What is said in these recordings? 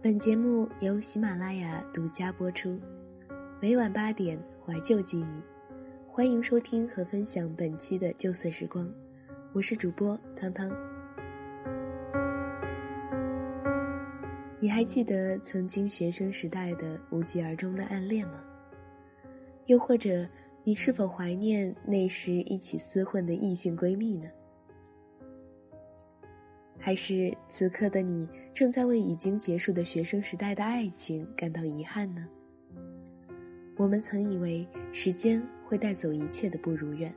本节目由喜马拉雅独家播出，每晚八点怀旧记忆，欢迎收听和分享本期的旧色时光，我是主播汤汤。你还记得曾经学生时代的无疾而终的暗恋吗？又或者，你是否怀念那时一起厮混的异性闺蜜呢？还是此刻的你正在为已经结束的学生时代的爱情感到遗憾呢？我们曾以为时间会带走一切的不如愿，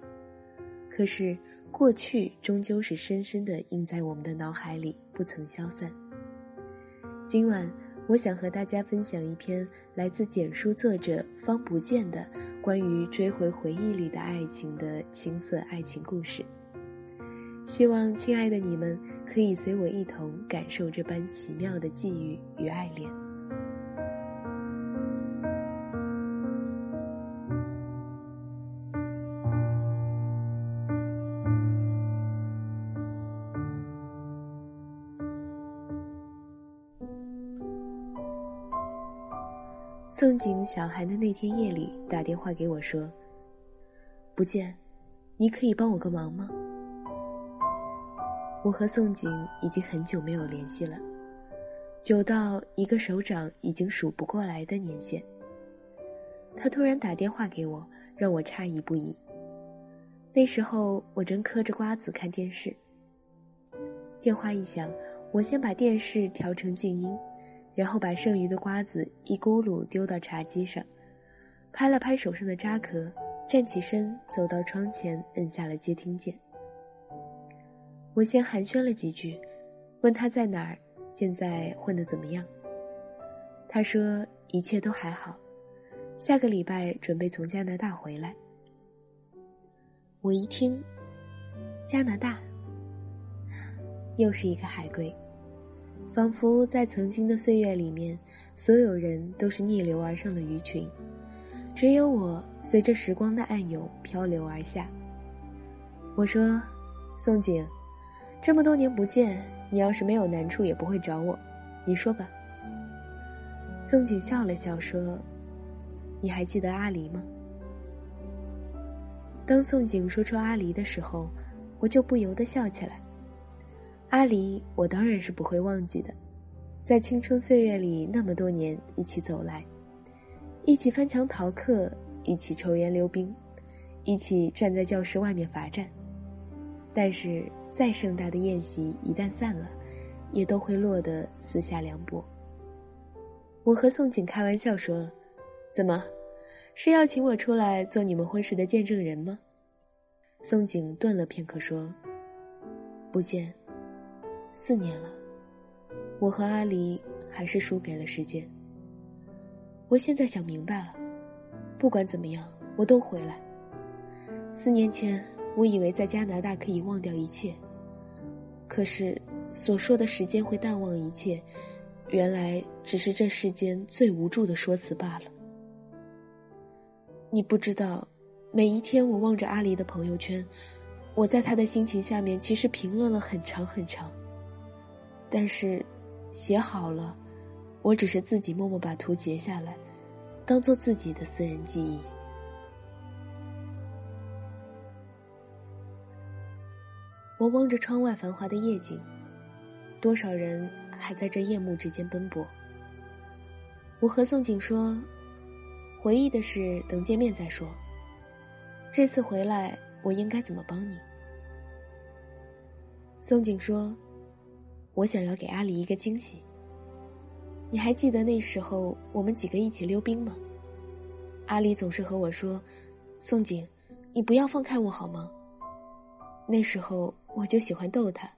可是过去终究是深深的印在我们的脑海里，不曾消散。今晚，我想和大家分享一篇来自简书作者方不见的关于追回回忆里的爱情的青涩爱情故事。希望亲爱的你们可以随我一同感受这般奇妙的际遇与爱恋。宋景小寒的那天夜里打电话给我说：“不见，你可以帮我个忙吗？”我和宋景已经很久没有联系了，久到一个手掌已经数不过来的年限。他突然打电话给我，让我诧异不已。那时候我正嗑着瓜子看电视。电话一响，我先把电视调成静音，然后把剩余的瓜子一咕噜丢到茶几上，拍了拍手上的渣壳，站起身走到窗前，摁下了接听键。我先寒暄了几句，问他在哪儿，现在混得怎么样。他说一切都还好，下个礼拜准备从加拿大回来。我一听，加拿大，又是一个海归，仿佛在曾经的岁月里面，所有人都是逆流而上的鱼群，只有我随着时光的暗涌漂流而下。我说，宋景。这么多年不见，你要是没有难处也不会找我，你说吧。宋景笑了笑说：“你还记得阿离吗？”当宋景说出阿离的时候，我就不由得笑起来。阿离，我当然是不会忘记的，在青春岁月里那么多年一起走来，一起翻墙逃课，一起抽烟溜冰，一起站在教室外面罚站，但是。再盛大的宴席一旦散了，也都会落得四下凉薄。我和宋景开玩笑说：“怎么，是要请我出来做你们婚事的见证人吗？”宋景顿了片刻说：“不见，四年了，我和阿离还是输给了时间。我现在想明白了，不管怎么样，我都回来。四年前。”我以为在加拿大可以忘掉一切，可是所说的时间会淡忘一切，原来只是这世间最无助的说辞罢了。你不知道，每一天我望着阿离的朋友圈，我在他的心情下面其实评论了很长很长。但是，写好了，我只是自己默默把图截下来，当做自己的私人记忆。我望着窗外繁华的夜景，多少人还在这夜幕之间奔波。我和宋景说：“回忆的事等见面再说。这次回来，我应该怎么帮你？”宋景说：“我想要给阿离一个惊喜。你还记得那时候我们几个一起溜冰吗？阿离总是和我说：‘宋景，你不要放开我好吗？’那时候。”我就喜欢逗他，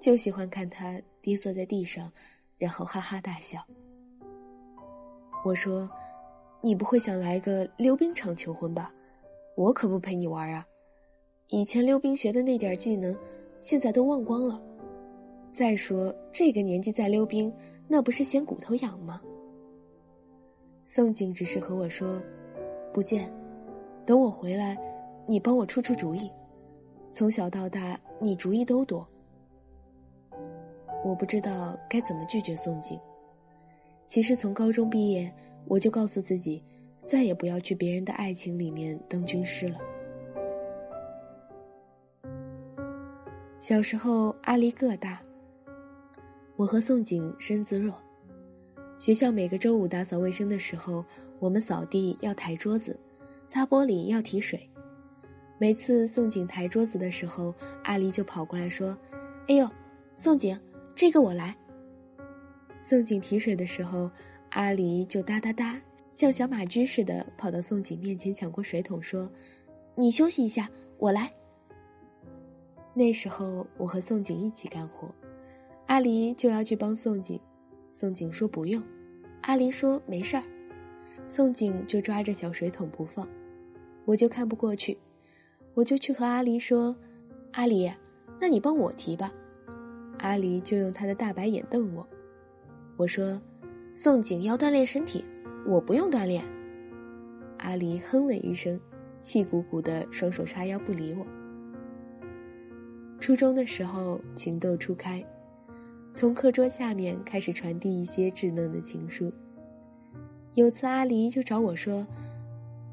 就喜欢看他跌坐在地上，然后哈哈大笑。我说：“你不会想来个溜冰场求婚吧？我可不陪你玩啊！以前溜冰学的那点技能，现在都忘光了。再说这个年纪再溜冰，那不是嫌骨头痒吗？”宋景只是和我说：“不见，等我回来，你帮我出出主意。”从小到大，你主意都多。我不知道该怎么拒绝宋景，其实从高中毕业，我就告诉自己，再也不要去别人的爱情里面当军师了。小时候，阿离个大，我和宋景身子弱。学校每个周五打扫卫生的时候，我们扫地要抬桌子，擦玻璃要提水。每次宋景抬桌子的时候，阿离就跑过来说：“哎呦，宋景，这个我来。”宋景提水的时候，阿离就哒哒哒，像小马驹似的跑到宋景面前抢过水桶，说：“你休息一下，我来。”那时候我和宋景一起干活，阿离就要去帮宋景，宋景说不用，阿离说没事儿，宋景就抓着小水桶不放，我就看不过去，我就去和阿离说：“阿离，那你帮我提吧。”阿离就用他的大白眼瞪我。我说：“宋景要锻炼身体，我不用锻炼。”阿离哼了一声，气鼓鼓的，双手叉腰不理我。初中的时候，情窦初开，从课桌下面开始传递一些稚嫩的情书。有次阿离就找我说：“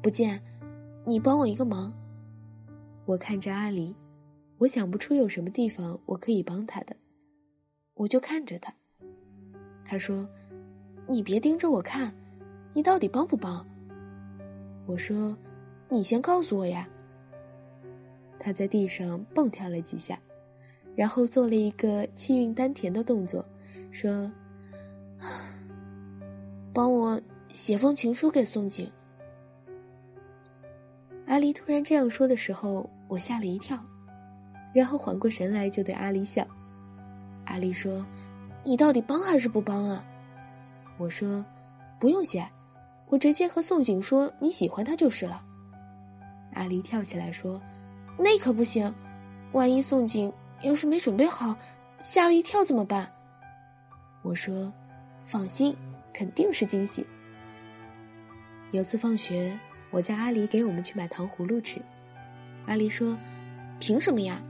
不见，你帮我一个忙。”我看着阿离，我想不出有什么地方我可以帮他的，我就看着他。他说：“你别盯着我看，你到底帮不帮？”我说：“你先告诉我呀。”他在地上蹦跳了几下，然后做了一个气韵丹田的动作，说：“ 帮我写封情书给宋景。”阿离突然这样说的时候，我吓了一跳，然后缓过神来，就对阿离笑。阿离说。你到底帮还是不帮啊？我说，不用谢，我直接和宋景说你喜欢他就是了。阿离跳起来说：“那可不行，万一宋景要是没准备好，吓了一跳怎么办？”我说：“放心，肯定是惊喜。”有次放学，我叫阿离给我们去买糖葫芦吃，阿离说：“凭什么呀？”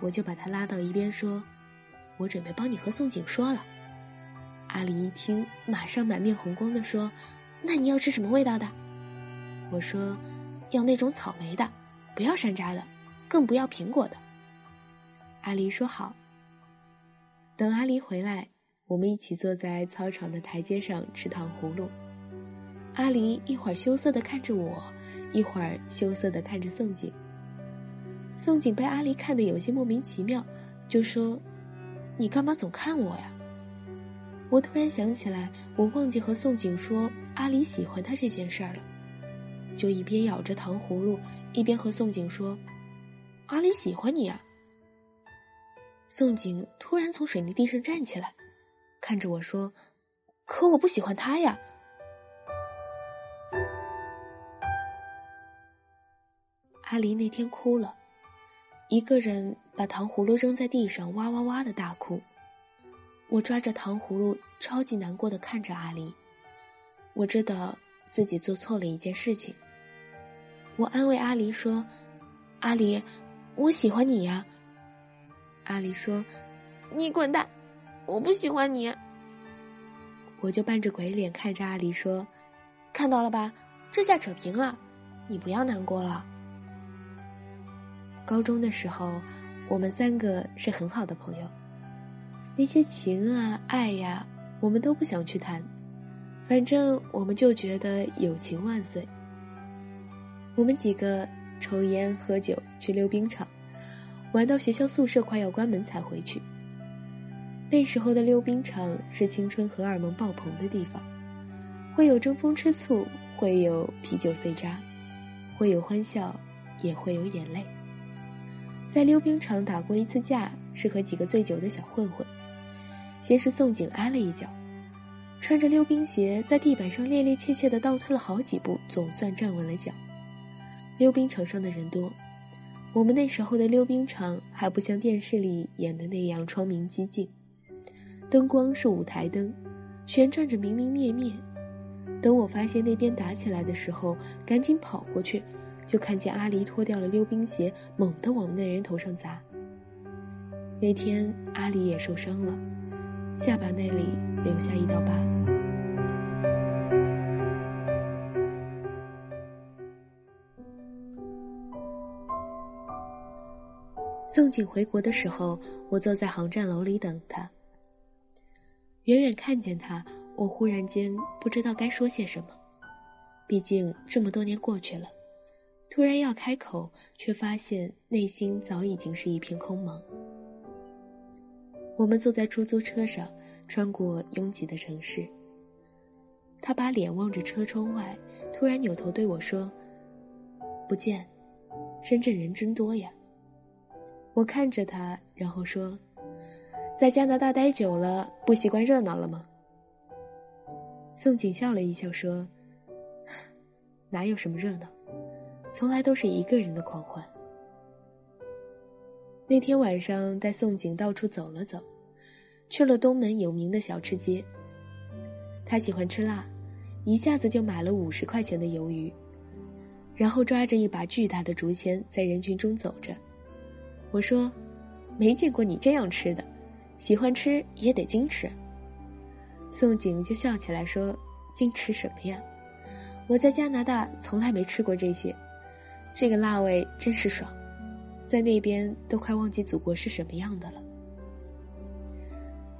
我就把他拉到一边说。我准备帮你和宋景说了。阿离一听，马上满面红光的说：“那你要吃什么味道的？”我说：“要那种草莓的，不要山楂的，更不要苹果的。”阿离说：“好。”等阿离回来，我们一起坐在操场的台阶上吃糖葫芦。阿离一会儿羞涩的看着我，一会儿羞涩的看着宋景。宋景被阿离看得有些莫名其妙，就说。你干嘛总看我呀？我突然想起来，我忘记和宋景说阿离喜欢他这件事儿了，就一边咬着糖葫芦，一边和宋景说：“阿离喜欢你啊。”宋景突然从水泥地上站起来，看着我说：“可我不喜欢他呀。”阿离那天哭了。一个人把糖葫芦扔在地上，哇哇哇的大哭。我抓着糖葫芦，超级难过的看着阿离。我知道自己做错了一件事情。我安慰阿离说：“阿离，我喜欢你呀。”阿离说：“你滚蛋，我不喜欢你。”我就扮着鬼脸看着阿离说：“看到了吧，这下扯平了，你不要难过了。”高中的时候，我们三个是很好的朋友。那些情啊、爱呀，我们都不想去谈，反正我们就觉得友情万岁。我们几个抽烟喝酒，去溜冰场，玩到学校宿舍快要关门才回去。那时候的溜冰场是青春荷尔蒙爆棚的地方，会有争风吃醋，会有啤酒碎渣，会有欢笑，也会有眼泪。在溜冰场打过一次架，是和几个醉酒的小混混。先是宋景挨了一脚，穿着溜冰鞋在地板上趔趔趄趄的倒退了好几步，总算站稳了脚。溜冰场上的人多，我们那时候的溜冰场还不像电视里演的那样窗明几净，灯光是舞台灯，旋转着明明灭灭。等我发现那边打起来的时候，赶紧跑过去。就看见阿离脱掉了溜冰鞋，猛地往那人头上砸。那天阿离也受伤了，下巴那里留下一道疤。宋景回国的时候，我坐在航站楼里等他。远远看见他，我忽然间不知道该说些什么，毕竟这么多年过去了。突然要开口，却发现内心早已经是一片空茫。我们坐在出租车上，穿过拥挤的城市。他把脸望着车窗外，突然扭头对我说：“不见，深圳人真多呀。”我看着他，然后说：“在加拿大待久了，不习惯热闹了吗？”宋景笑了一笑说：“ 哪有什么热闹，从来都是一个人的狂欢。”那天晚上带宋景到处走了走，去了东门有名的小吃街。他喜欢吃辣，一下子就买了五十块钱的鱿鱼，然后抓着一把巨大的竹签在人群中走着。我说：“没见过你这样吃的，喜欢吃也得矜持。”宋景就笑起来说：“矜持什么呀？我在加拿大从来没吃过这些，这个辣味真是爽，在那边都快忘记祖国是什么样的了。”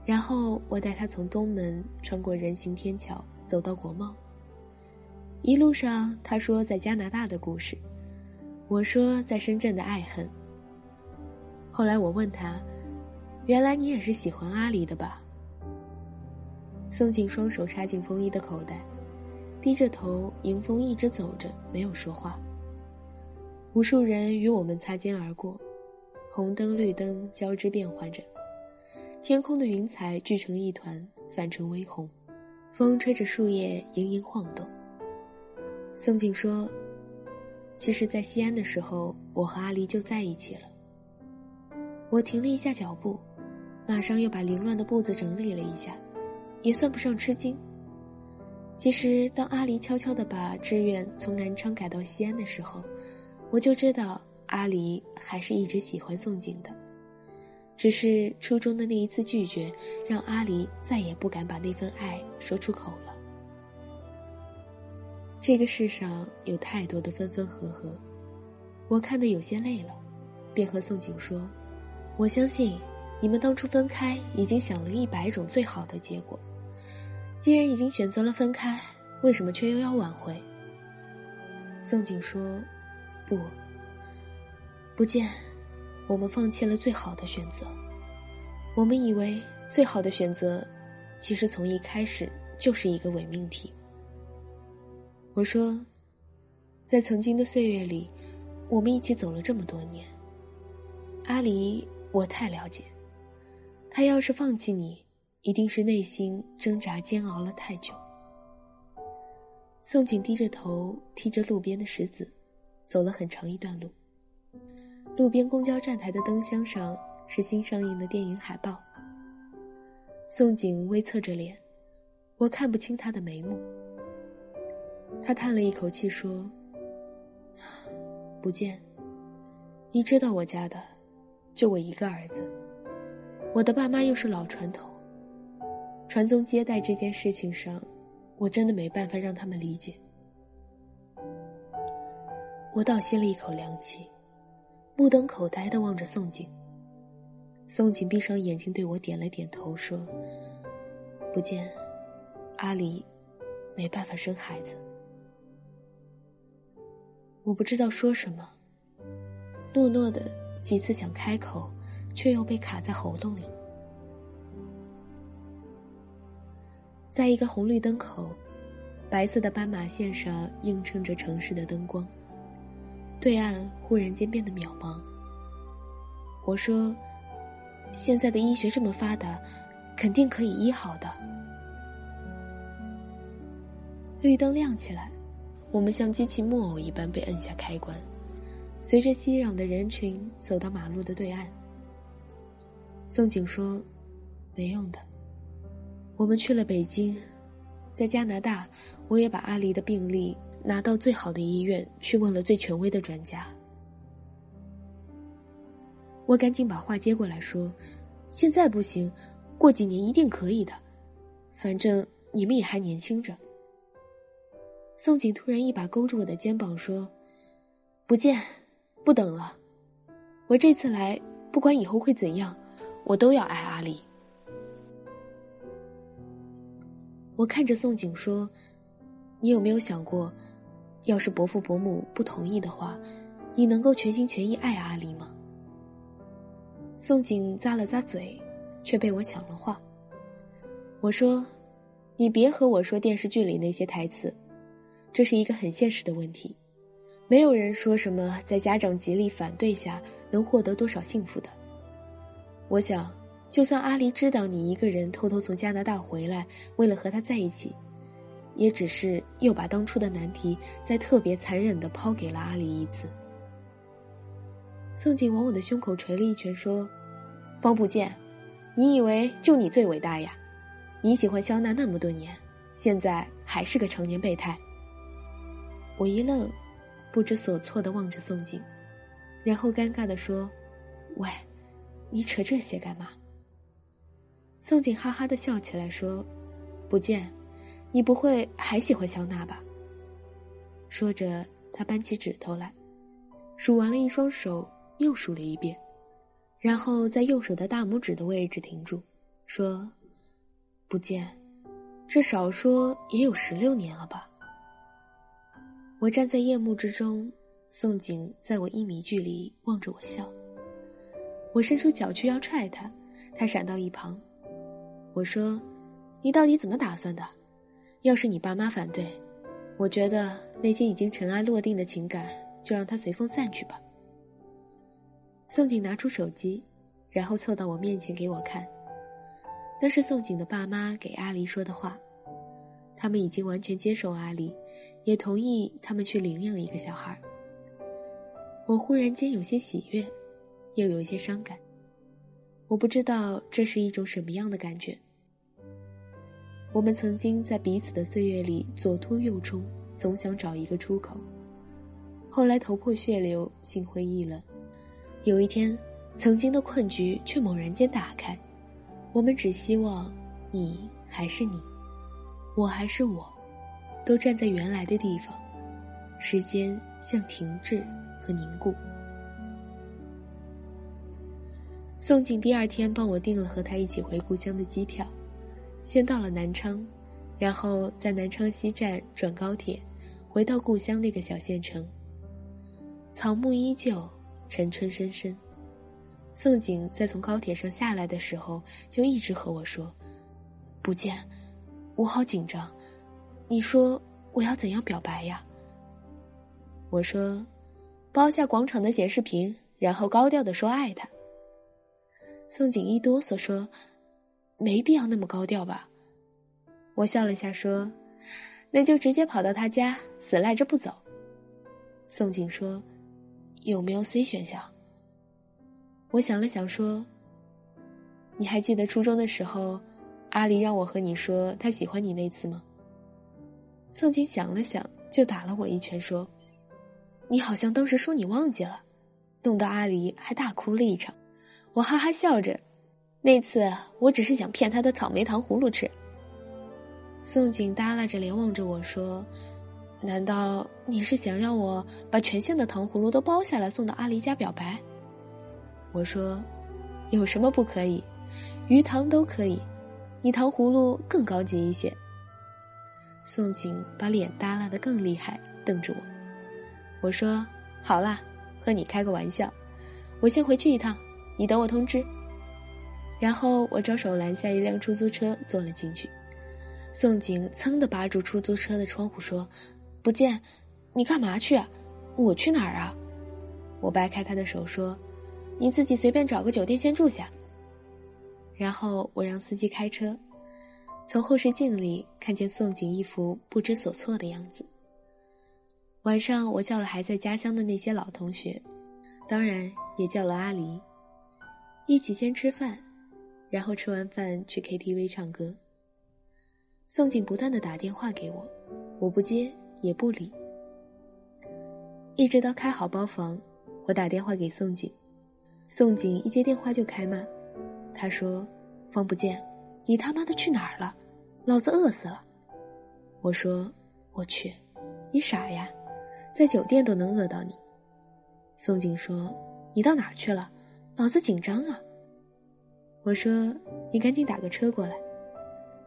然后我带他从东门穿过人行天桥走到国贸。一路上他说在加拿大的故事，我说在深圳的爱恨。后来我问他：“原来你也是喜欢阿离的吧？”宋景双手插进风衣的口袋，低着头迎风一直走着，没有说话。无数人与我们擦肩而过，红灯绿灯交织变换着，天空的云彩聚成一团，泛成微红，风吹着树叶盈盈晃动。宋景说：“其实，在西安的时候，我和阿离就在一起了。”我停了一下脚步，马上又把凌乱的步子整理了一下，也算不上吃惊。其实，当阿离悄悄地把志愿从南昌改到西安的时候，我就知道阿离还是一直喜欢宋景的，只是初中的那一次拒绝，让阿离再也不敢把那份爱说出口了。这个世上有太多的分分合合，我看得有些累了，便和宋景说。我相信，你们当初分开已经想了一百种最好的结果。既然已经选择了分开，为什么却又要挽回？宋景说：“不，不见，我们放弃了最好的选择。我们以为最好的选择，其实从一开始就是一个伪命题。”我说：“在曾经的岁月里，我们一起走了这么多年，阿离。”我太了解，他要是放弃你，一定是内心挣扎煎熬了太久。宋景低着头，踢着路边的石子，走了很长一段路。路边公交站台的灯箱上是新上映的电影海报。宋景微侧着脸，我看不清他的眉目。他叹了一口气说：“不见，你知道我家的。”就我一个儿子，我的爸妈又是老传统，传宗接代这件事情上，我真的没办法让他们理解。我倒吸了一口凉气，目瞪口呆的望着宋景。宋景闭上眼睛对我点了点头，说：“不见，阿离，没办法生孩子。”我不知道说什么，诺诺的。几次想开口，却又被卡在喉咙里。在一个红绿灯口，白色的斑马线上映衬着城市的灯光，对岸忽然间变得渺茫。我说：“现在的医学这么发达，肯定可以医好的。”绿灯亮起来，我们像机器木偶一般被摁下开关。随着熙攘的人群走到马路的对岸，宋景说：“没用的。我们去了北京，在加拿大，我也把阿离的病历拿到最好的医院去问了最权威的专家。”我赶紧把话接过来说：“现在不行，过几年一定可以的。反正你们也还年轻着。”宋景突然一把勾住我的肩膀说：“不见。”不等了，我这次来不管以后会怎样，我都要爱阿离。我看着宋景说：“你有没有想过，要是伯父伯母不同意的话，你能够全心全意爱阿离吗？”宋景咂了咂嘴，却被我抢了话。我说：“你别和我说电视剧里那些台词，这是一个很现实的问题。没有人说什么在家长极力反对下能获得多少幸福的。我想，就算阿离知道你一个人偷偷从加拿大回来，为了和他在一起，也只是又把当初的难题再特别残忍的抛给了阿离一次。”宋景往我的胸口捶了一拳，说：“方不见，你以为就你最伟大呀？”你喜欢肖娜那么多年，现在还是个成年备胎。我一愣，不知所措的望着宋景，然后尴尬的说：“喂，你扯这些干嘛？”宋景哈哈的笑起来说：“不见，你不会还喜欢肖娜吧？”说着，他扳起指头来，数完了一双手，又数了一遍，然后在右手的大拇指的位置停住，说。不见，这少说也有十六年了吧。我站在夜幕之中，宋景在我一米距离望着我笑。我伸出脚去要踹他，他闪到一旁。我说：“你到底怎么打算的？要是你爸妈反对，我觉得那些已经尘埃落定的情感，就让它随风散去吧。”宋景拿出手机，然后凑到我面前给我看。那是宋景的爸妈给阿离说的话，他们已经完全接受阿离，也同意他们去领养一个小孩。我忽然间有些喜悦，又有一些伤感。我不知道这是一种什么样的感觉。我们曾经在彼此的岁月里左突右冲，总想找一个出口。后来头破血流，心灰意冷。有一天，曾经的困局却猛然间打开。我们只希望，你还是你，我还是我，都站在原来的地方。时间像停滞和凝固。宋景第二天帮我订了和他一起回故乡的机票，先到了南昌，然后在南昌西站转高铁，回到故乡那个小县城。草木依旧，晨春深深。宋景在从高铁上下来的时候，就一直和我说：“不见，我好紧张。你说我要怎样表白呀？”我说：“包下广场的显示屏，然后高调的说爱他。”宋景一哆嗦说：“没必要那么高调吧？”我笑了下说：“那就直接跑到他家，死赖着不走。”宋景说：“有没有 C 选项？”我想了想，说：“你还记得初中的时候，阿离让我和你说他喜欢你那次吗？”宋景想了想，就打了我一拳，说：“你好像当时说你忘记了，弄得阿离还大哭了一场。”我哈哈笑着：“那次我只是想骗他的草莓糖葫芦吃。”宋景耷拉着脸望着我说：“难道你是想要我把全县的糖葫芦都包下来送到阿离家表白？”我说：“有什么不可以？鱼塘都可以，你糖葫芦更高级一些。”宋景把脸耷拉的更厉害，瞪着我。我说：“好啦，和你开个玩笑，我先回去一趟，你等我通知。”然后我招手拦下一辆出租车，坐了进去。宋景噌的扒住出租车的窗户说：“不见，你干嘛去？我去哪儿啊？”我掰开他的手说。你自己随便找个酒店先住下。然后我让司机开车，从后视镜里看见宋景一副不知所措的样子。晚上我叫了还在家乡的那些老同学，当然也叫了阿离，一起先吃饭，然后吃完饭去 KTV 唱歌。宋景不断的打电话给我，我不接也不理，一直到开好包房，我打电话给宋景。宋景一接电话就开骂，他说：“方不见，你他妈的去哪儿了？老子饿死了。”我说：“我去，你傻呀，在酒店都能饿到你。”宋景说：“你到哪儿去了？老子紧张啊。我说：“你赶紧打个车过来，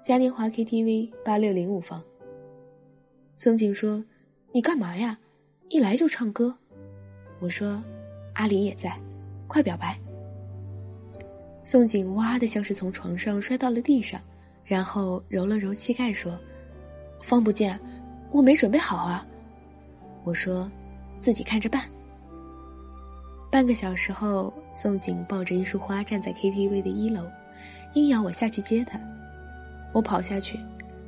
嘉年华 KTV 八六零五房。”宋景说：“你干嘛呀？一来就唱歌。”我说：“阿离也在，快表白。”宋景哇的像是从床上摔到了地上，然后揉了揉膝盖说：“方不见，我没准备好啊。”我说：“自己看着办。”半个小时后，宋景抱着一束花站在 KTV 的一楼，硬要我下去接他。我跑下去，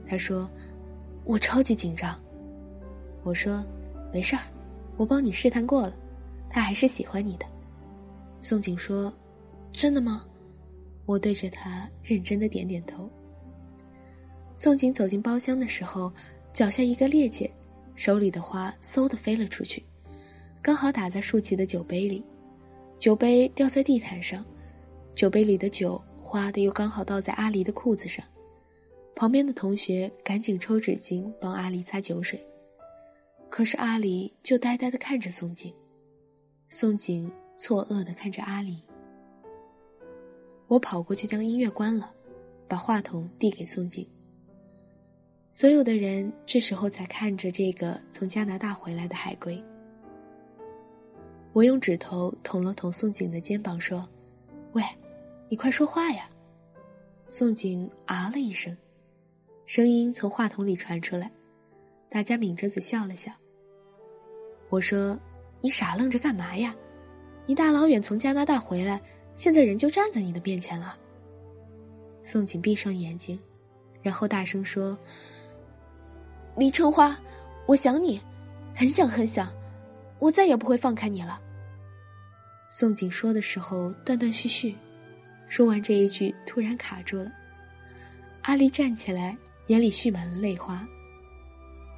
他说：“我超级紧张。”我说：“没事儿，我帮你试探过了，他还是喜欢你的。”宋景说：“真的吗？”我对着他认真的点点头。宋景走进包厢的时候，脚下一个趔趄，手里的花嗖的飞了出去，刚好打在竖起的酒杯里。酒杯掉在地毯上，酒杯里的酒哗的又刚好倒在阿离的裤子上，旁边的同学赶紧抽纸巾帮阿离擦酒水，可是阿离就呆呆的看着宋景，宋景错愕的看着阿离。我跑过去将音乐关了，把话筒递给宋景。所有的人这时候才看着这个从加拿大回来的海归。我用指头捅了捅宋景的肩膀，说：“喂，你快说话呀！”宋景啊了一声，声音从话筒里传出来，大家抿着嘴笑了笑。我说：“你傻愣着干嘛呀？你大老远从加拿大回来，现在人就站在你的面前了。”宋景闭上眼睛，然后大声说：“李春花，我想你，很想很想。”我再也不会放开你了。宋景说的时候断断续续，说完这一句突然卡住了。阿离站起来，眼里蓄满了泪花。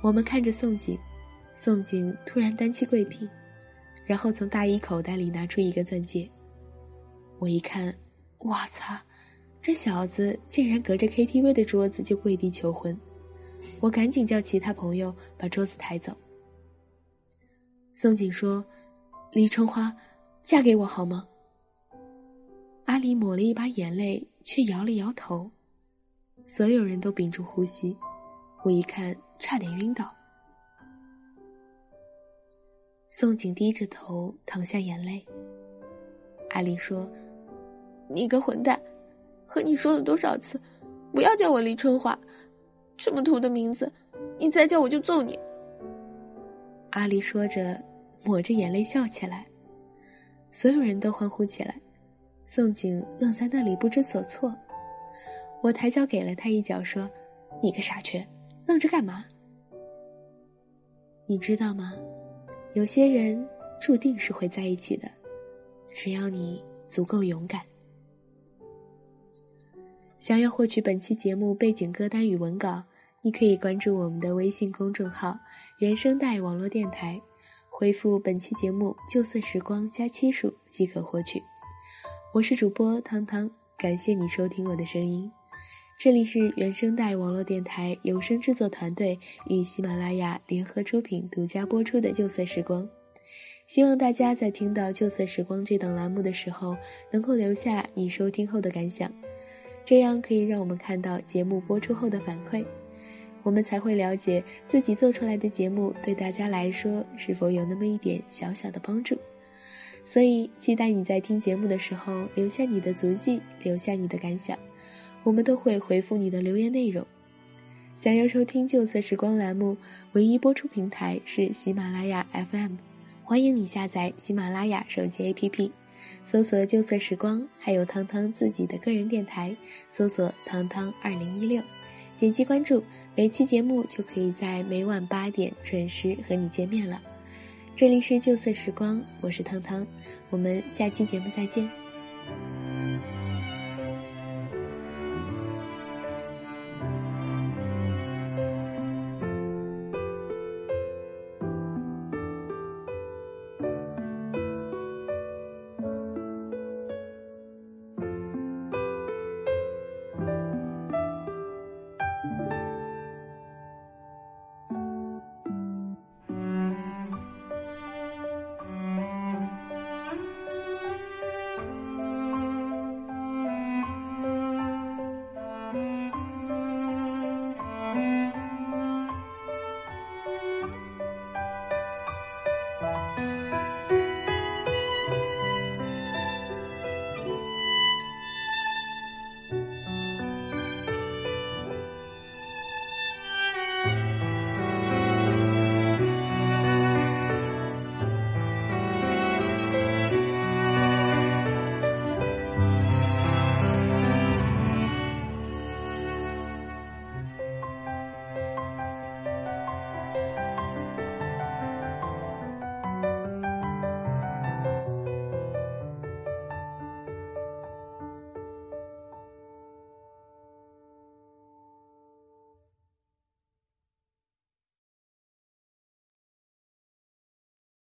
我们看着宋景，宋景突然单膝跪地，然后从大衣口袋里拿出一个钻戒。我一看，哇操，这小子竟然隔着 KTV 的桌子就跪地求婚！我赶紧叫其他朋友把桌子抬走。宋锦说：“李春花，嫁给我好吗？”阿离抹了一把眼泪，却摇了摇头。所有人都屏住呼吸，我一看，差点晕倒。宋锦低着头淌下眼泪。阿离说：“你个混蛋，和你说了多少次，不要叫我李春花，这么土的名字，你再叫我就揍你。”阿离说着，抹着眼泪笑起来，所有人都欢呼起来。宋景愣在那里不知所措。我抬脚给了他一脚，说：“你个傻缺，愣着干嘛？”你知道吗？有些人注定是会在一起的，只要你足够勇敢。想要获取本期节目背景歌单与文稿，你可以关注我们的微信公众号。原声带网络电台，回复本期节目“旧色时光”加七数即可获取。我是主播汤汤，感谢你收听我的声音。这里是原声带网络电台有声制作团队与喜马拉雅联合出品、独家播出的《旧色时光》。希望大家在听到《旧色时光》这档栏目的时候，能够留下你收听后的感想，这样可以让我们看到节目播出后的反馈。我们才会了解自己做出来的节目对大家来说是否有那么一点小小的帮助，所以期待你在听节目的时候留下你的足迹，留下你的感想，我们都会回复你的留言内容。想要收听旧色时光栏目，唯一播出平台是喜马拉雅 FM，欢迎你下载喜马拉雅手机 APP，搜索旧色时光，还有汤汤自己的个人电台，搜索汤汤二零一六，点击关注。每期节目就可以在每晚八点准时和你见面了。这里是旧色时光，我是汤汤，我们下期节目再见。